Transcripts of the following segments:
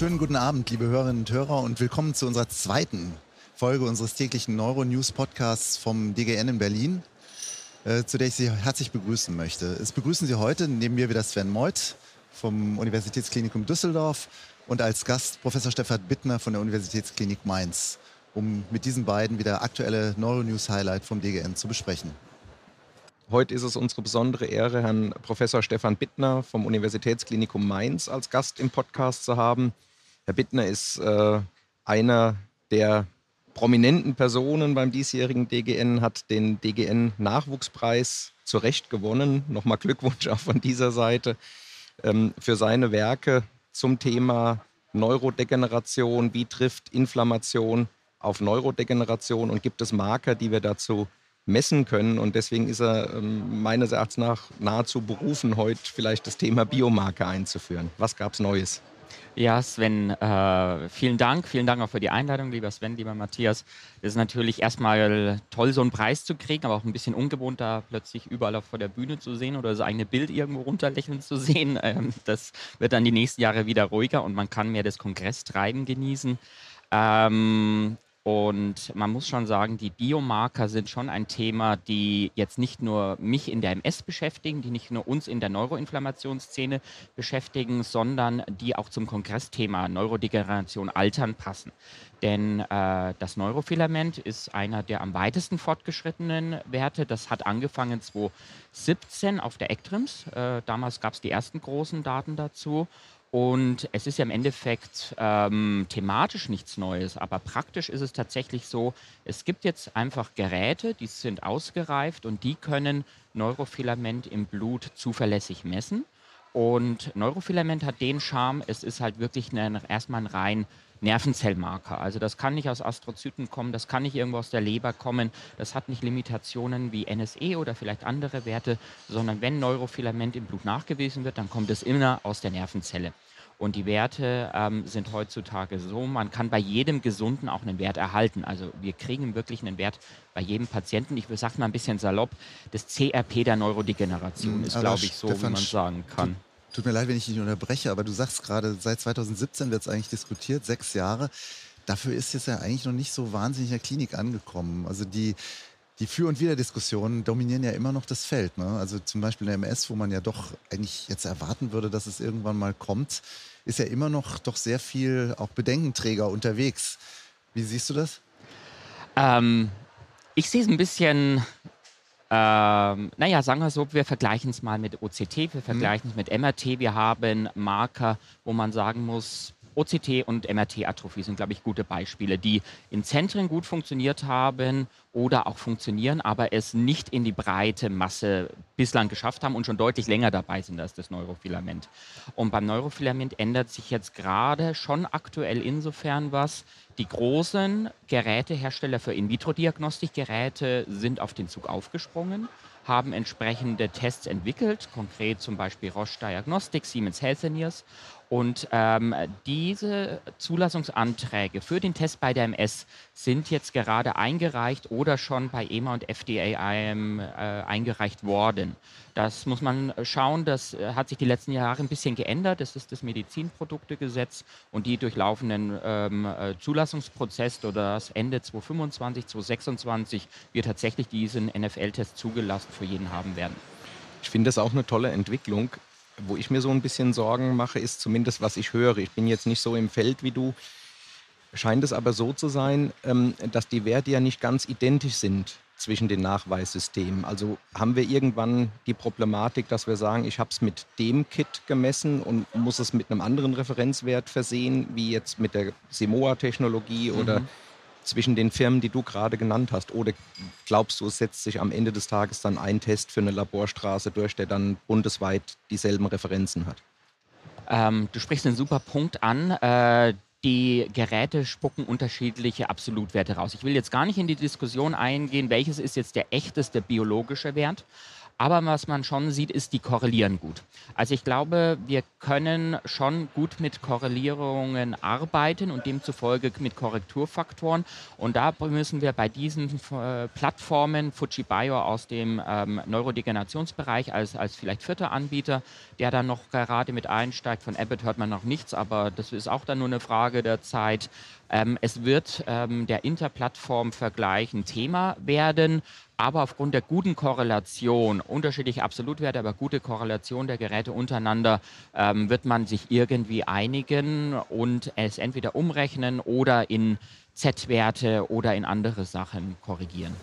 Schönen guten Abend, liebe Hörerinnen und Hörer, und willkommen zu unserer zweiten Folge unseres täglichen Neuro-News-Podcasts vom DGN in Berlin, äh, zu der ich Sie herzlich begrüßen möchte. Es begrüßen Sie heute neben mir wieder Sven Meuth vom Universitätsklinikum Düsseldorf und als Gast Professor Stefan Bittner von der Universitätsklinik Mainz, um mit diesen beiden wieder aktuelle Neuro-News-Highlight vom DGN zu besprechen. Heute ist es unsere besondere Ehre, Herrn Professor Stefan Bittner vom Universitätsklinikum Mainz als Gast im Podcast zu haben. Herr Bittner ist äh, einer der prominenten Personen beim diesjährigen DGN, hat den DGN-Nachwuchspreis zu Recht gewonnen. Nochmal Glückwunsch auch von dieser Seite ähm, für seine Werke zum Thema Neurodegeneration. Wie trifft Inflammation auf Neurodegeneration und gibt es Marker, die wir dazu messen können. Und deswegen ist er ähm, meines Erachtens nach nahezu berufen, heute vielleicht das Thema Biomarker einzuführen. Was gab es Neues? Ja, Sven, äh, vielen Dank. Vielen Dank auch für die Einladung, lieber Sven, lieber Matthias. Es ist natürlich erstmal toll, so einen Preis zu kriegen, aber auch ein bisschen ungewohnt, da plötzlich überall vor der Bühne zu sehen oder das eigene Bild irgendwo runterlächeln zu sehen. Ähm, das wird dann die nächsten Jahre wieder ruhiger und man kann mehr das Kongresstreiben genießen. Ähm, und man muss schon sagen, die Biomarker sind schon ein Thema, die jetzt nicht nur mich in der MS beschäftigen, die nicht nur uns in der Neuroinflammationsszene beschäftigen, sondern die auch zum Kongressthema Neurodegeneration Altern passen. Denn äh, das Neurofilament ist einer der am weitesten fortgeschrittenen Werte. Das hat angefangen 2017 auf der ECTRIMS. Äh, damals gab es die ersten großen Daten dazu. Und es ist ja im Endeffekt ähm, thematisch nichts Neues, aber praktisch ist es tatsächlich so, es gibt jetzt einfach Geräte, die sind ausgereift und die können Neurofilament im Blut zuverlässig messen. Und Neurofilament hat den Charme, es ist halt wirklich eine, erstmal ein rein Nervenzellmarker. Also das kann nicht aus Astrozyten kommen, das kann nicht irgendwo aus der Leber kommen, das hat nicht Limitationen wie NSE oder vielleicht andere Werte, sondern wenn Neurofilament im Blut nachgewiesen wird, dann kommt es immer aus der Nervenzelle. Und die Werte ähm, sind heutzutage so, man kann bei jedem Gesunden auch einen Wert erhalten. Also wir kriegen wirklich einen Wert bei jedem Patienten. Ich sage mal ein bisschen salopp, das CRP der Neurodegeneration hm, ist, glaube ich, so, wie man sagen kann. Tut mir leid, wenn ich dich unterbreche, aber du sagst gerade, seit 2017 wird es eigentlich diskutiert, sechs Jahre. Dafür ist es ja eigentlich noch nicht so wahnsinnig in der Klinik angekommen. Also die, die Für- und Wider-Diskussionen dominieren ja immer noch das Feld. Ne? Also zum Beispiel in der MS, wo man ja doch eigentlich jetzt erwarten würde, dass es irgendwann mal kommt, ist ja immer noch doch sehr viel auch Bedenkenträger unterwegs. Wie siehst du das? Ähm, ich sehe es ein bisschen ähm, naja, sagen wir so, wir vergleichen es mal mit OCT, wir mhm. vergleichen es mit MRT. Wir haben Marker, wo man sagen muss, OCT und MRT-Atrophie sind, glaube ich, gute Beispiele, die in Zentren gut funktioniert haben oder auch funktionieren, aber es nicht in die breite Masse bislang geschafft haben und schon deutlich länger dabei sind als das Neurofilament. Und beim Neurofilament ändert sich jetzt gerade schon aktuell insofern was. Die großen Gerätehersteller für In-vitro-Diagnostikgeräte sind auf den Zug aufgesprungen haben entsprechende Tests entwickelt, konkret zum Beispiel Roche Diagnostic, Siemens Healthineers und ähm, diese Zulassungsanträge für den Test bei der MS sind jetzt gerade eingereicht oder schon bei EMA und FDA ähm, äh, eingereicht worden. Das muss man schauen, das äh, hat sich die letzten Jahre ein bisschen geändert. Das ist das Medizinproduktegesetz und die durchlaufenden ähm, äh, Zulassungsprozess oder das Ende 2025, 2026 wird tatsächlich diesen NFL-Test zugelassen für jeden haben werden. Ich finde das auch eine tolle Entwicklung. Wo ich mir so ein bisschen Sorgen mache, ist zumindest, was ich höre. Ich bin jetzt nicht so im Feld wie du. Scheint es aber so zu sein, ähm, dass die Werte ja nicht ganz identisch sind zwischen den Nachweissystemen. Also haben wir irgendwann die Problematik, dass wir sagen, ich habe es mit dem Kit gemessen und muss es mit einem anderen Referenzwert versehen, wie jetzt mit der Simoa-Technologie oder mhm zwischen den Firmen, die du gerade genannt hast? Oder glaubst du, es setzt sich am Ende des Tages dann ein Test für eine Laborstraße durch, der dann bundesweit dieselben Referenzen hat? Ähm, du sprichst einen super Punkt an. Äh, die Geräte spucken unterschiedliche Absolutwerte raus. Ich will jetzt gar nicht in die Diskussion eingehen, welches ist jetzt der echteste biologische Wert. Aber was man schon sieht, ist, die korrelieren gut. Also ich glaube, wir können schon gut mit Korrelierungen arbeiten und demzufolge mit Korrekturfaktoren. Und da müssen wir bei diesen äh, Plattformen, Fujibio aus dem ähm, Neurodegenerationsbereich als, als vielleicht vierter Anbieter, der dann noch gerade mit einsteigt, von Abbott hört man noch nichts, aber das ist auch dann nur eine Frage der Zeit. Ähm, es wird ähm, der Interplattform-Vergleich ein Thema werden, aber aufgrund der guten Korrelation, unterschiedliche Absolutwerte, aber gute Korrelation der Geräte untereinander, ähm, wird man sich irgendwie einigen und es entweder umrechnen oder in Z-Werte oder in andere Sachen korrigieren.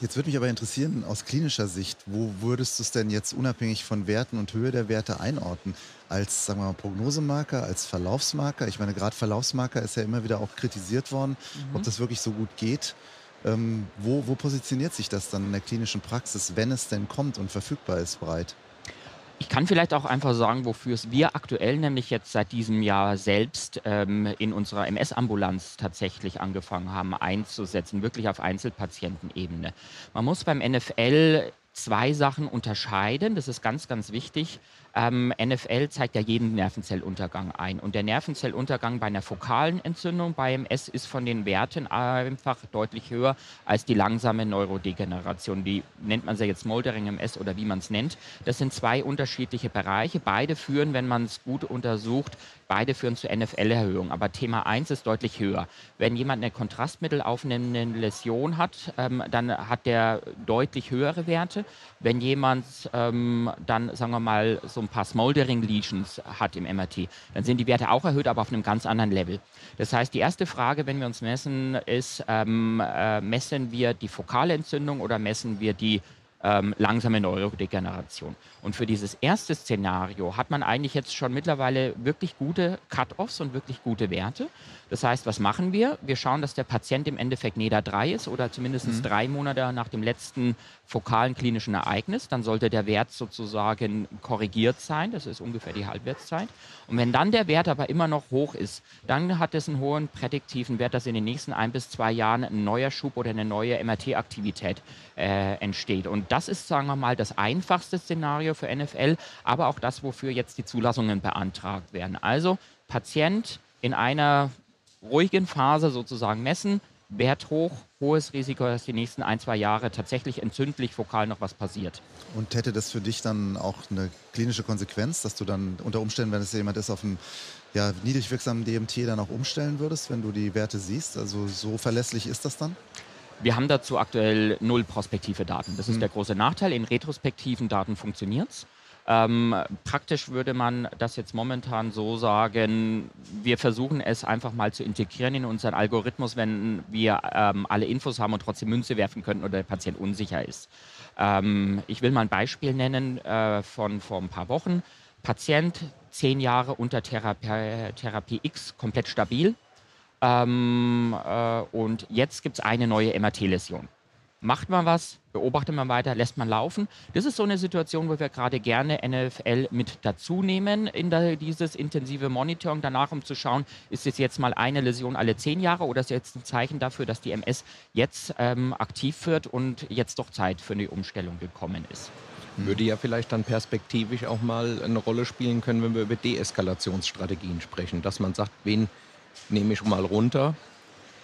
Jetzt würde mich aber interessieren, aus klinischer Sicht, wo würdest du es denn jetzt unabhängig von Werten und Höhe der Werte einordnen? Als, sagen wir mal, Prognosemarker, als Verlaufsmarker? Ich meine, gerade Verlaufsmarker ist ja immer wieder auch kritisiert worden, mhm. ob das wirklich so gut geht. Ähm, wo, wo positioniert sich das dann in der klinischen Praxis, wenn es denn kommt und verfügbar ist breit? Ich kann vielleicht auch einfach sagen, wofür es wir aktuell nämlich jetzt seit diesem Jahr selbst ähm, in unserer MS-Ambulanz tatsächlich angefangen haben einzusetzen, wirklich auf Einzelpatientenebene. Man muss beim NFL zwei Sachen unterscheiden, das ist ganz, ganz wichtig. Ähm, NFL zeigt ja jeden Nervenzelluntergang ein. Und der Nervenzelluntergang bei einer fokalen Entzündung bei MS ist von den Werten einfach deutlich höher als die langsame Neurodegeneration. Die nennt man sie jetzt Moldering MS oder wie man es nennt. Das sind zwei unterschiedliche Bereiche. Beide führen, wenn man es gut untersucht, beide führen zu NFL-Erhöhung. Aber Thema 1 ist deutlich höher. Wenn jemand eine Kontrastmittel aufnehmende Läsion hat, ähm, dann hat der deutlich höhere Werte. Wenn jemand ähm, dann, sagen wir mal, so ein paar Smoldering Lesions hat im MRT, dann sind die Werte auch erhöht, aber auf einem ganz anderen Level. Das heißt, die erste Frage, wenn wir uns messen, ist, ähm, äh, messen wir die fokale Entzündung oder messen wir die ähm, langsame Neurodegeneration. Und für dieses erste Szenario hat man eigentlich jetzt schon mittlerweile wirklich gute Cut-offs und wirklich gute Werte. Das heißt, was machen wir? Wir schauen, dass der Patient im Endeffekt NEDA 3 ist oder zumindest mhm. drei Monate nach dem letzten fokalen klinischen Ereignis. Dann sollte der Wert sozusagen korrigiert sein. Das ist ungefähr die Halbwertszeit. Und wenn dann der Wert aber immer noch hoch ist, dann hat es einen hohen prädiktiven Wert, dass in den nächsten ein bis zwei Jahren ein neuer Schub oder eine neue MRT-Aktivität äh, entsteht. Und das ist, sagen wir mal, das einfachste Szenario für NFL, aber auch das, wofür jetzt die Zulassungen beantragt werden. Also Patient in einer ruhigen Phase sozusagen messen, Wert hoch, hohes Risiko, dass die nächsten ein, zwei Jahre tatsächlich entzündlich fokal noch was passiert. Und hätte das für dich dann auch eine klinische Konsequenz, dass du dann unter Umständen, wenn es jemand ist, auf einem ja, niedrig wirksamen DMT dann auch umstellen würdest, wenn du die Werte siehst? Also so verlässlich ist das dann? Wir haben dazu aktuell null prospektive Daten. Das ist mhm. der große Nachteil. In retrospektiven Daten funktioniert es. Ähm, praktisch würde man das jetzt momentan so sagen, wir versuchen es einfach mal zu integrieren in unseren Algorithmus, wenn wir ähm, alle Infos haben und trotzdem Münze werfen könnten oder der Patient unsicher ist. Ähm, ich will mal ein Beispiel nennen äh, von vor ein paar Wochen. Patient, zehn Jahre unter Therapie, Therapie X, komplett stabil. Ähm, äh, und jetzt gibt es eine neue MRT-Läsion macht man was, beobachtet man weiter, lässt man laufen. Das ist so eine Situation, wo wir gerade gerne NFL mit dazu nehmen in der, dieses intensive Monitoring danach, um zu schauen, ist es jetzt mal eine Läsion alle zehn Jahre oder ist jetzt ein Zeichen dafür, dass die MS jetzt ähm, aktiv wird und jetzt doch Zeit für eine Umstellung gekommen ist. Würde ja vielleicht dann perspektivisch auch mal eine Rolle spielen können, wenn wir über Deeskalationsstrategien sprechen, dass man sagt, wen nehme ich mal runter,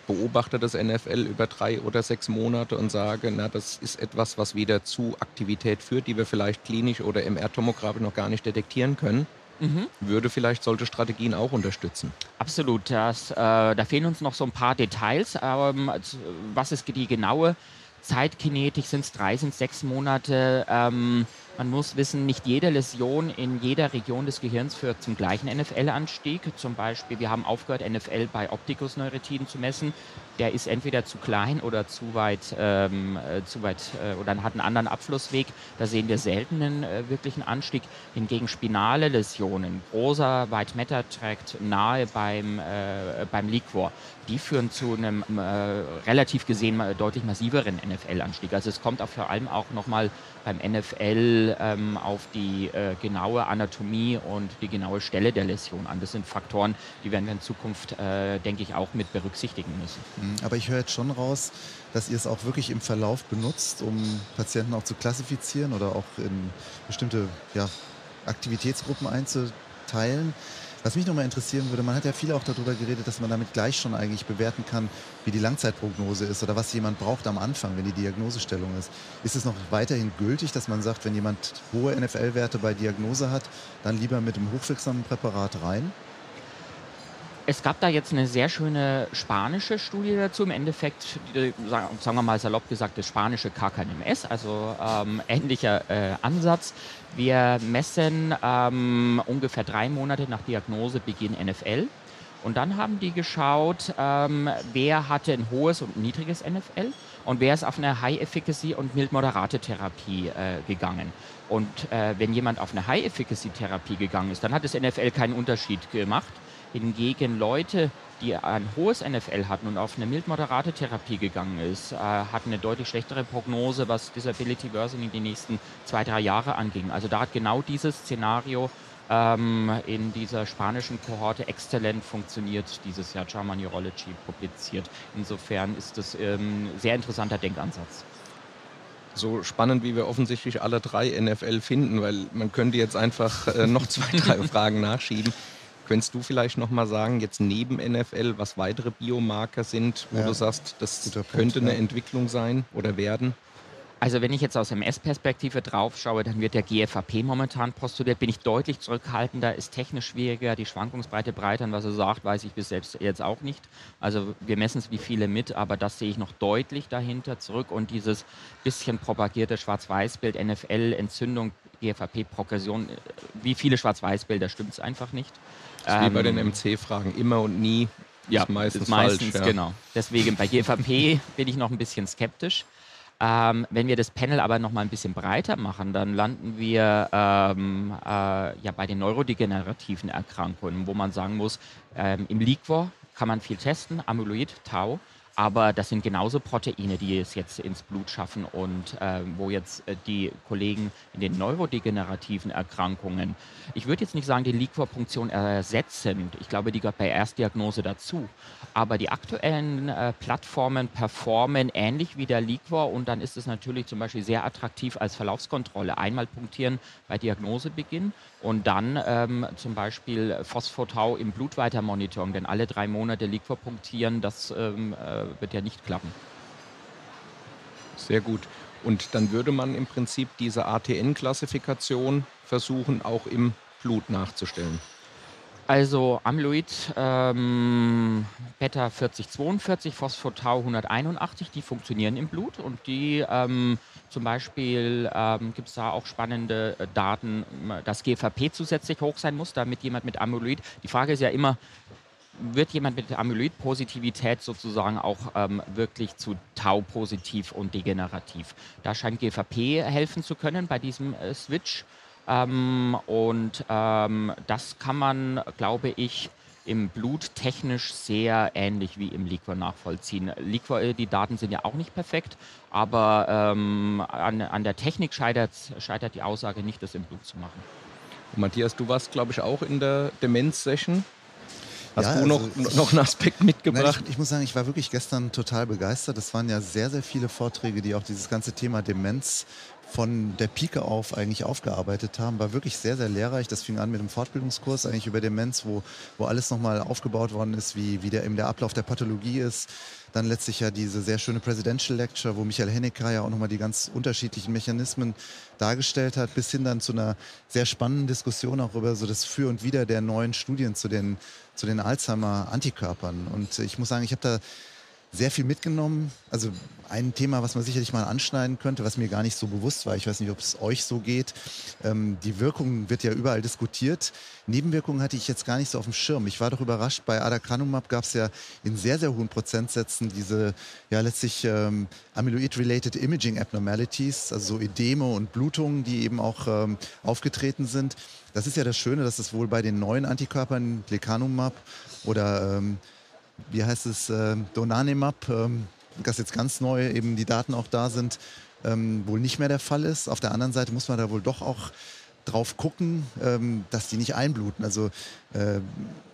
beobachte das NFL über drei oder sechs Monate und sage, na, das ist etwas, was wieder zu Aktivität führt, die wir vielleicht klinisch oder MR-Tomografie noch gar nicht detektieren können. Mhm. Würde vielleicht solche Strategien auch unterstützen. Absolut. Das, äh, da fehlen uns noch so ein paar Details. Ähm, was ist die genaue Zeitkinetik? Sind es drei, sind es sechs Monate? Ähm, man muss wissen, nicht jede Läsion in jeder Region des Gehirns führt zum gleichen NFL-Anstieg. Zum Beispiel, wir haben aufgehört, NFL bei Optikusneuritiden zu messen. Der ist entweder zu klein oder zu weit, ähm, äh, zu weit äh, oder hat einen anderen Abflussweg. Da sehen wir selten einen äh, wirklichen Anstieg. Hingegen spinale Läsionen, großer White Matter Tract nahe beim, äh, beim Liquor, die führen zu einem äh, relativ gesehen deutlich massiveren NFL-Anstieg. Also es kommt auch vor allem auch nochmal beim NFL ähm, auf die äh, genaue Anatomie und die genaue Stelle der Läsion an. Das sind Faktoren, die werden wir in Zukunft, äh, denke ich, auch mit berücksichtigen müssen. Mhm, aber ich höre jetzt schon raus, dass ihr es auch wirklich im Verlauf benutzt, um Patienten auch zu klassifizieren oder auch in bestimmte ja, Aktivitätsgruppen einzuteilen. Was mich nochmal interessieren würde, man hat ja viel auch darüber geredet, dass man damit gleich schon eigentlich bewerten kann, wie die Langzeitprognose ist oder was jemand braucht am Anfang, wenn die Diagnosestellung ist. Ist es noch weiterhin gültig, dass man sagt, wenn jemand hohe NFL-Werte bei Diagnose hat, dann lieber mit einem hochwirksamen Präparat rein? Es gab da jetzt eine sehr schöne spanische Studie dazu. Im Endeffekt, sagen wir mal salopp gesagt, das spanische KKNMS, also ähm, ähnlicher äh, Ansatz. Wir messen ähm, ungefähr drei Monate nach Diagnosebeginn NFL. Und dann haben die geschaut, ähm, wer hatte ein hohes und niedriges NFL und wer ist auf eine High-Efficacy und mild-moderate Therapie äh, gegangen. Und äh, wenn jemand auf eine High-Efficacy-Therapie gegangen ist, dann hat das NFL keinen Unterschied gemacht. Hingegen Leute, die ein hohes NFL hatten und auf eine mild-moderate Therapie gegangen ist, äh, hatten eine deutlich schlechtere Prognose, was Disability Worsening die nächsten zwei, drei Jahre anging. Also da hat genau dieses Szenario ähm, in dieser spanischen Kohorte exzellent funktioniert, dieses Jahr JAMA Neurology publiziert. Insofern ist das ähm, ein sehr interessanter Denkansatz so spannend, wie wir offensichtlich alle drei NFL finden, weil man könnte jetzt einfach äh, noch zwei, drei Fragen nachschieben. Könntest du vielleicht noch mal sagen, jetzt neben NFL, was weitere Biomarker sind, wo ja, du sagst, das Punkt, könnte eine ja. Entwicklung sein oder werden? Also wenn ich jetzt aus MS-Perspektive drauf schaue, dann wird der GFAP momentan postuliert. Bin ich deutlich zurückhaltender, ist technisch schwieriger, die Schwankungsbreite breiter. Und was er sagt, weiß ich bis selbst jetzt auch nicht. Also wir messen es wie viele mit, aber das sehe ich noch deutlich dahinter zurück. Und dieses bisschen propagierte Schwarz-Weiß-Bild, NFL, Entzündung, GFAP-Progression, wie viele Schwarz-Weiß-Bilder stimmt es einfach nicht. Ähm, wie bei den ähm, MC-Fragen, immer und nie. Ja, ist meistens, ist meistens falsch, ja. genau. Deswegen bei GVP bin ich noch ein bisschen skeptisch. Ähm, wenn wir das Panel aber noch mal ein bisschen breiter machen, dann landen wir ähm, äh, ja bei den neurodegenerativen Erkrankungen, wo man sagen muss, ähm, im Liquor kann man viel testen, Amyloid, Tau, aber das sind genauso Proteine, die es jetzt ins Blut schaffen und äh, wo jetzt äh, die Kollegen in den neurodegenerativen Erkrankungen, ich würde jetzt nicht sagen, die Liquorpunktion ersetzen. Ich glaube, die gehört bei Erstdiagnose dazu. Aber die aktuellen äh, Plattformen performen ähnlich wie der Liquor und dann ist es natürlich zum Beispiel sehr attraktiv als Verlaufskontrolle. Einmal punktieren bei Diagnosebeginn und dann ähm, zum Beispiel Phosphotau im Blut weiter monitoren, denn alle drei Monate Liquor punktieren, das ähm, äh, wird ja nicht klappen. Sehr gut. Und dann würde man im Prinzip diese ATN-Klassifikation versuchen, auch im Blut nachzustellen. Also Amyloid ähm, Beta 4042, Phosphotau 181, die funktionieren im Blut und die ähm, zum Beispiel ähm, gibt es da auch spannende äh, Daten, dass GFAP zusätzlich hoch sein muss, damit jemand mit Amyloid, die Frage ist ja immer, wird jemand mit Amyloid-Positivität sozusagen auch ähm, wirklich zu Tau-positiv und degenerativ. Da scheint GFAP helfen zu können bei diesem äh, Switch. Ähm, und ähm, das kann man, glaube ich, im Blut technisch sehr ähnlich wie im Liquor nachvollziehen. Liquor, äh, die Daten sind ja auch nicht perfekt, aber ähm, an, an, der Technik scheitert, scheitert die Aussage nicht, das im Blut zu machen. Matthias, du warst, glaube ich, auch in der Demenz-Session. Hast ja, du noch, also noch einen Aspekt mitgebracht? Nein, ich, ich, muss sagen, ich war wirklich gestern total begeistert. Es waren ja sehr, sehr viele Vorträge, die auch dieses ganze Thema Demenz von der Pike auf eigentlich aufgearbeitet haben. War wirklich sehr, sehr lehrreich. Das fing an mit einem Fortbildungskurs eigentlich über Demenz, wo, wo alles nochmal aufgebaut worden ist, wie, wie der, eben der Ablauf der Pathologie ist. Dann letztlich ja diese sehr schöne Presidential Lecture, wo Michael Hennecker ja auch nochmal die ganz unterschiedlichen Mechanismen dargestellt hat, bis hin dann zu einer sehr spannenden Diskussion auch über so das Für und Wider der neuen Studien zu den, zu den Alzheimer-Antikörpern. Und ich muss sagen, ich habe da sehr viel mitgenommen. Also ein Thema, was man sicherlich mal anschneiden könnte, was mir gar nicht so bewusst war, ich weiß nicht, ob es euch so geht. Ähm, die Wirkung wird ja überall diskutiert. Nebenwirkungen hatte ich jetzt gar nicht so auf dem Schirm. Ich war doch überrascht, bei Adacanumab gab es ja in sehr, sehr hohen Prozentsätzen diese ja letztlich ähm, Amyloid-related Imaging Abnormalities, also so Edeme und Blutungen, die eben auch ähm, aufgetreten sind. Das ist ja das Schöne, dass es wohl bei den neuen Antikörpern, Lecanemab oder ähm, wie heißt es, äh, Donanemab, ähm, das jetzt ganz neu eben die Daten auch da sind, ähm, wohl nicht mehr der Fall ist. Auf der anderen Seite muss man da wohl doch auch drauf gucken, ähm, dass die nicht einbluten. Also äh,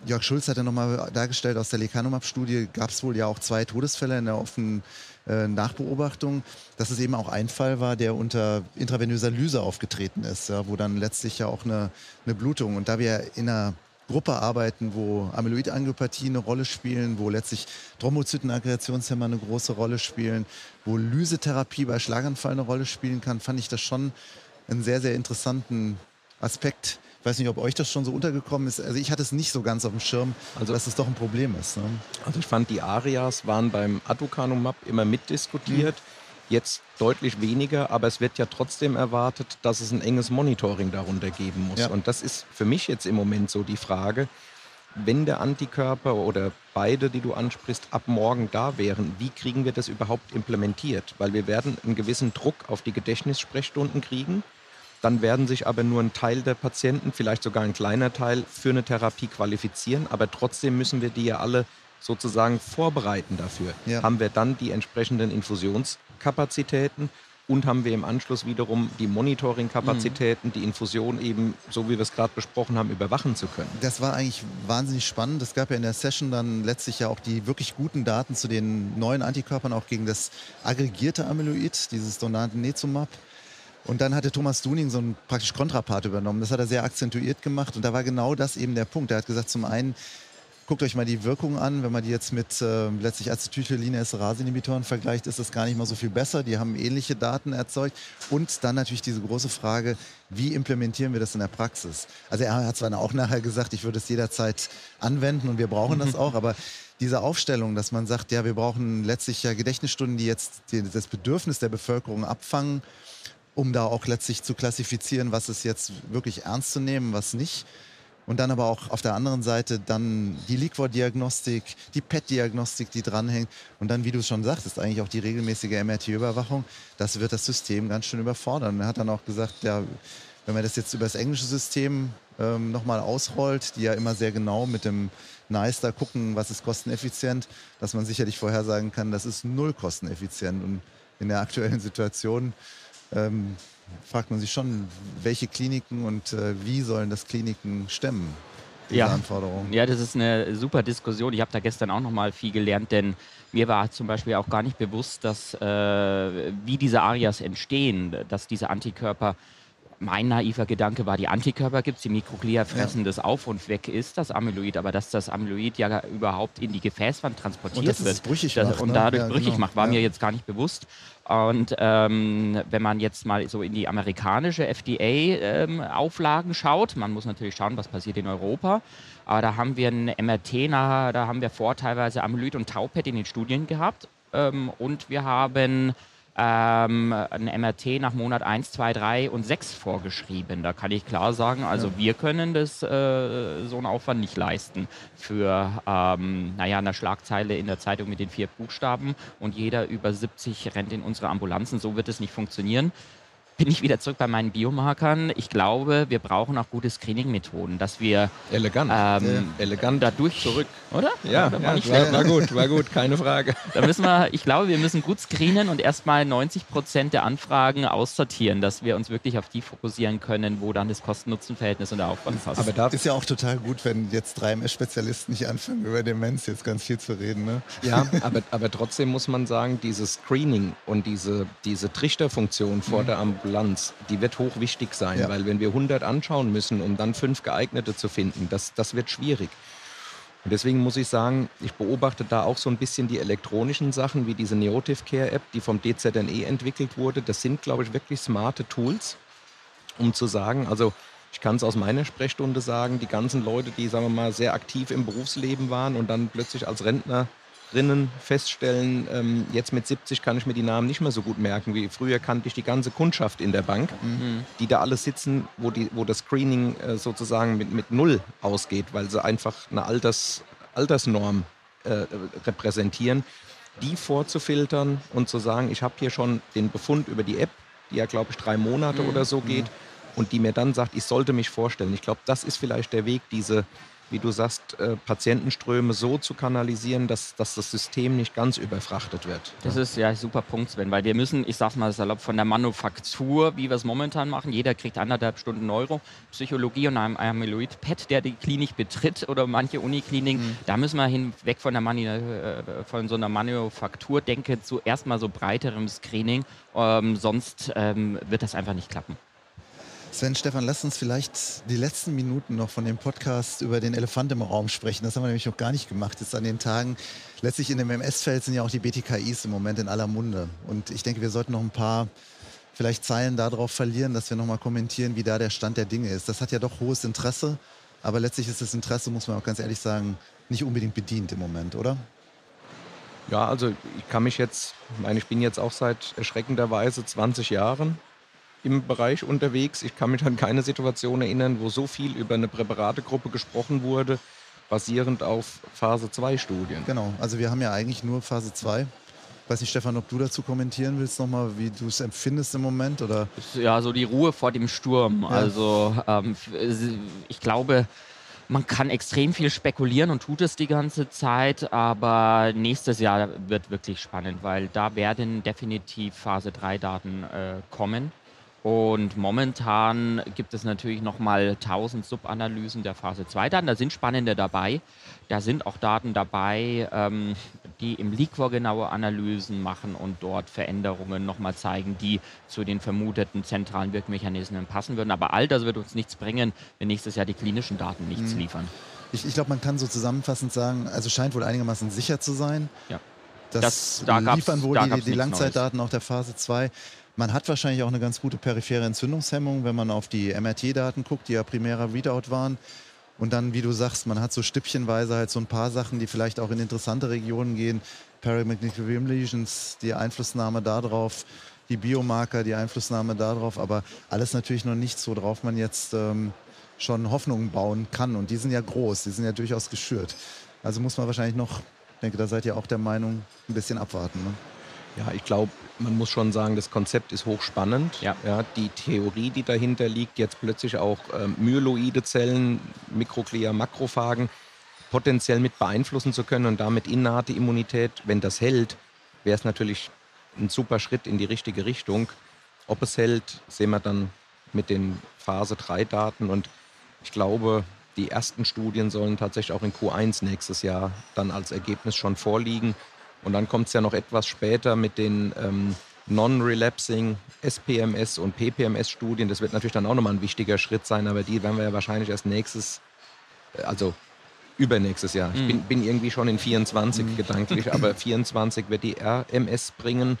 Jörg Schulz hat ja nochmal dargestellt, aus der Lecanomab-Studie gab es wohl ja auch zwei Todesfälle in der offenen äh, Nachbeobachtung, dass es eben auch ein Fall war, der unter intravenöser Lyse aufgetreten ist, ja, wo dann letztlich ja auch eine, eine Blutung und da wir in einer Gruppe arbeiten, wo Amyloidangiopathie eine Rolle spielen, wo letztlich Thrombozytenaggregationshemmer eine große Rolle spielen, wo Lysetherapie bei Schlaganfall eine Rolle spielen kann, fand ich das schon einen sehr, sehr interessanten Aspekt. Ich weiß nicht, ob euch das schon so untergekommen ist. Also ich hatte es nicht so ganz auf dem Schirm, also, dass es doch ein Problem ist. Ne? Also ich fand, die Arias waren beim Aducanumab immer mitdiskutiert. Mhm. Jetzt deutlich weniger, aber es wird ja trotzdem erwartet, dass es ein enges Monitoring darunter geben muss. Ja. Und das ist für mich jetzt im Moment so die Frage, wenn der Antikörper oder beide, die du ansprichst, ab morgen da wären, wie kriegen wir das überhaupt implementiert? Weil wir werden einen gewissen Druck auf die Gedächtnissprechstunden kriegen. Dann werden sich aber nur ein Teil der Patienten, vielleicht sogar ein kleiner Teil, für eine Therapie qualifizieren. Aber trotzdem müssen wir die ja alle sozusagen vorbereiten dafür. Ja. Haben wir dann die entsprechenden Infusionskapazitäten und haben wir im Anschluss wiederum die Monitoring-Kapazitäten, mhm. die Infusion eben, so wie wir es gerade besprochen haben, überwachen zu können. Das war eigentlich wahnsinnig spannend. Es gab ja in der Session dann letztlich ja auch die wirklich guten Daten zu den neuen Antikörpern, auch gegen das aggregierte Amyloid, dieses Donatennezumab. Und dann hatte Thomas Duning so einen praktisch Kontrapart übernommen. Das hat er sehr akzentuiert gemacht. Und da war genau das eben der Punkt. Er hat gesagt, zum einen, guckt euch mal die Wirkung an. Wenn man die jetzt mit äh, letztlich Acetylcholine-Esterase-Inhibitoren vergleicht, ist das gar nicht mal so viel besser. Die haben ähnliche Daten erzeugt. Und dann natürlich diese große Frage, wie implementieren wir das in der Praxis? Also er hat zwar auch nachher gesagt, ich würde es jederzeit anwenden und wir brauchen das auch, aber diese Aufstellung, dass man sagt, ja, wir brauchen letztlich ja Gedächtnisstunden, die jetzt das Bedürfnis der Bevölkerung abfangen um da auch letztlich zu klassifizieren, was ist jetzt wirklich ernst zu nehmen, was nicht. Und dann aber auch auf der anderen Seite dann die Liquor-Diagnostik, die PET-Diagnostik, die dranhängt. Und dann, wie du schon sagtest, eigentlich auch die regelmäßige MRT-Überwachung. Das wird das System ganz schön überfordern. Er hat dann auch gesagt, ja, wenn man das jetzt über das englische System ähm, nochmal ausrollt, die ja immer sehr genau mit dem NICE da gucken, was ist kosteneffizient, dass man sicherlich vorhersagen kann, das ist null kosteneffizient. Und in der aktuellen Situation ähm, fragt man sich schon, welche Kliniken und äh, wie sollen das Kliniken stemmen? Diese ja. Anforderungen. ja, das ist eine super Diskussion. Ich habe da gestern auch noch mal viel gelernt, denn mir war zum Beispiel auch gar nicht bewusst, dass äh, wie diese Arias entstehen, dass diese Antikörper mein naiver Gedanke war, die Antikörper gibt es, die Mikroglia fressen ja. das auf und weg ist das Amyloid. Aber dass das Amyloid ja überhaupt in die Gefäßwand transportiert und wird brüchig das, macht, und ne? dadurch ja, brüchig genau. macht, war ja. mir jetzt gar nicht bewusst. Und ähm, wenn man jetzt mal so in die amerikanische FDA-Auflagen ähm, schaut, man muss natürlich schauen, was passiert in Europa. Aber da haben wir ein MRT, da haben wir vor teilweise Amyloid und Taupet in den Studien gehabt. Ähm, und wir haben ähm, ein MRT nach Monat 1, 2, 3 und 6 vorgeschrieben. Da kann ich klar sagen, also ja. wir können das äh, so einen Aufwand nicht leisten für ähm, naja, eine Schlagzeile in der Zeitung mit den vier Buchstaben und jeder über 70 rennt in unsere Ambulanzen. So wird es nicht funktionieren bin ich wieder zurück bei meinen Biomarkern. Ich glaube, wir brauchen auch gute Screening-Methoden, dass wir elegant, ähm, ja. elegant dadurch zurück, oder? Ja, ja, war, war, war, gut, war gut, keine Frage. Da müssen wir, ich glaube, wir müssen gut screenen und erstmal 90 Prozent der Anfragen aussortieren, dass wir uns wirklich auf die fokussieren können, wo dann das Kosten-Nutzen-Verhältnis und der Aufwand passt. Aber da ist ja auch total gut, wenn jetzt drei MS-Spezialisten nicht anfangen, über Demenz jetzt ganz viel zu reden. Ne? Ja, aber, aber trotzdem muss man sagen, dieses Screening und diese, diese Trichterfunktion vor mhm. der Ambulanz Ambulanz, die wird hochwichtig sein, ja. weil wenn wir 100 anschauen müssen, um dann fünf geeignete zu finden, das, das wird schwierig. Und deswegen muss ich sagen, ich beobachte da auch so ein bisschen die elektronischen Sachen, wie diese Neotive Care App, die vom DZNE entwickelt wurde. Das sind, glaube ich, wirklich smarte Tools, um zu sagen, also ich kann es aus meiner Sprechstunde sagen, die ganzen Leute, die, sagen wir mal, sehr aktiv im Berufsleben waren und dann plötzlich als Rentner drinnen feststellen, ähm, jetzt mit 70 kann ich mir die Namen nicht mehr so gut merken wie früher kannte ich die ganze Kundschaft in der Bank, mhm. die da alle sitzen, wo, die, wo das Screening äh, sozusagen mit, mit Null ausgeht, weil sie einfach eine Alters, Altersnorm äh, repräsentieren, die vorzufiltern und zu sagen, ich habe hier schon den Befund über die App, die ja glaube ich drei Monate mhm. oder so geht, mhm. und die mir dann sagt, ich sollte mich vorstellen. Ich glaube, das ist vielleicht der Weg, diese wie du sagst, äh, Patientenströme so zu kanalisieren, dass, dass das System nicht ganz überfrachtet wird. Das ist ja ein super Punkt, Sven, weil wir müssen, ich sag's mal salopp, von der Manufaktur, wie wir es momentan machen, jeder kriegt anderthalb Stunden Neuro, Psychologie und einem Amyloid-Pad, der die Klinik betritt oder manche Unikliniken, mhm. da müssen wir hinweg von, der Mani äh, von so einer Manufakturdenke zu erstmal so breiterem Screening, ähm, sonst ähm, wird das einfach nicht klappen. Sven, Stefan, lass uns vielleicht die letzten Minuten noch von dem Podcast über den Elefant im Raum sprechen. Das haben wir nämlich noch gar nicht gemacht jetzt an den Tagen. Letztlich in dem MS-Feld sind ja auch die BTKIs im Moment in aller Munde. Und ich denke, wir sollten noch ein paar vielleicht Zeilen darauf verlieren, dass wir nochmal kommentieren, wie da der Stand der Dinge ist. Das hat ja doch hohes Interesse, aber letztlich ist das Interesse, muss man auch ganz ehrlich sagen, nicht unbedingt bedient im Moment, oder? Ja, also ich kann mich jetzt, ich meine, ich bin jetzt auch seit erschreckenderweise 20 Jahren im Bereich unterwegs. Ich kann mich an keine Situation erinnern, wo so viel über eine Präparategruppe gesprochen wurde, basierend auf Phase 2 Studien. Genau, also wir haben ja eigentlich nur Phase 2. Weiß nicht, Stefan, ob du dazu kommentieren willst nochmal, wie du es empfindest im Moment? Oder? Ja, so die Ruhe vor dem Sturm. Ja. Also ähm, ich glaube, man kann extrem viel spekulieren und tut es die ganze Zeit, aber nächstes Jahr wird wirklich spannend, weil da werden definitiv Phase 3 Daten äh, kommen. Und momentan gibt es natürlich nochmal 1000 Subanalysen der Phase 2 Daten. Da sind spannende dabei. Da sind auch Daten dabei, ähm, die im Liquor genaue Analysen machen und dort Veränderungen nochmal zeigen, die zu den vermuteten zentralen Wirkmechanismen passen würden. Aber all das wird uns nichts bringen, wenn nächstes Jahr die klinischen Daten nichts mhm. liefern. Ich, ich glaube, man kann so zusammenfassend sagen, also scheint wohl einigermaßen sicher zu sein. Ja. Das, das da liefern wohl die, die Langzeitdaten Neues. auch der Phase 2. Man hat wahrscheinlich auch eine ganz gute periphere Entzündungshemmung, wenn man auf die MRT-Daten guckt, die ja primärer Readout waren. Und dann, wie du sagst, man hat so stückchenweise halt so ein paar Sachen, die vielleicht auch in interessante Regionen gehen. Paramagnetic Rim Lesions, die Einflussnahme darauf, die Biomarker, die Einflussnahme darauf, aber alles natürlich noch nichts, worauf man jetzt ähm, schon Hoffnungen bauen kann. Und die sind ja groß, die sind ja durchaus geschürt. Also muss man wahrscheinlich noch, ich denke, da seid ihr auch der Meinung, ein bisschen abwarten. Ne? Ja, ich glaube, man muss schon sagen, das Konzept ist hochspannend. Ja. ja die Theorie, die dahinter liegt, jetzt plötzlich auch ähm, myeloide Zellen, Mikroglia, Makrophagen potenziell mit beeinflussen zu können und damit innate Immunität, wenn das hält, wäre es natürlich ein super Schritt in die richtige Richtung. Ob es hält, sehen wir dann mit den Phase 3 Daten und ich glaube, die ersten Studien sollen tatsächlich auch in Q1 nächstes Jahr dann als Ergebnis schon vorliegen. Und dann kommt es ja noch etwas später mit den ähm, Non-Relapsing SPMS und PPMS-Studien. Das wird natürlich dann auch nochmal ein wichtiger Schritt sein, aber die werden wir ja wahrscheinlich erst nächstes, äh, also übernächstes Jahr. Ich bin, mhm. bin irgendwie schon in 24 mhm. gedanklich, aber 24 wird die RMS bringen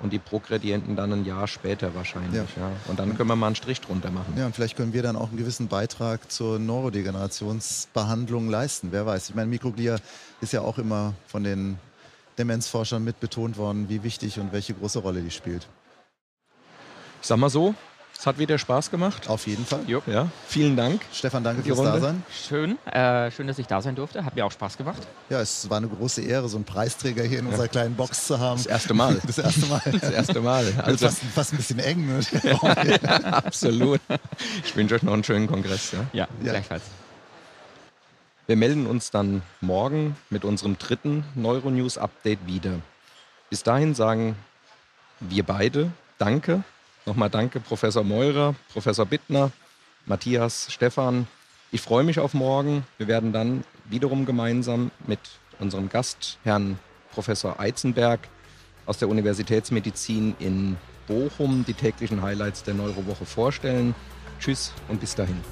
und die Progredienten dann ein Jahr später wahrscheinlich. Ja. ja. Und dann können wir mal einen Strich drunter machen. Ja, und vielleicht können wir dann auch einen gewissen Beitrag zur Neurodegenerationsbehandlung leisten. Wer weiß. Ich meine, Mikroglia ist ja auch immer von den Demenzforschern mit betont worden, wie wichtig und welche große Rolle die spielt. Ich sag mal so, es hat wieder Spaß gemacht. Auf jeden Fall. Jo, ja. Vielen Dank. Stefan, danke fürs Runde. Dasein. Schön, äh, schön, dass ich da sein durfte. Hat mir auch Spaß gemacht. Ja, es war eine große Ehre, so einen Preisträger hier in ja. unserer kleinen Box zu haben. Das erste Mal. Das erste Mal. Das erste Mal. Also fast, fast, ein bisschen eng. Ne? Absolut. Ich wünsche euch noch einen schönen Kongress. Ja, ja, ja. gleichfalls. Wir melden uns dann morgen mit unserem dritten Neuronews-Update wieder. Bis dahin sagen wir beide Danke. Nochmal danke, Professor Meurer, Professor Bittner, Matthias, Stefan. Ich freue mich auf morgen. Wir werden dann wiederum gemeinsam mit unserem Gast, Herrn Professor Eizenberg aus der Universitätsmedizin in Bochum, die täglichen Highlights der Neurowoche vorstellen. Tschüss und bis dahin.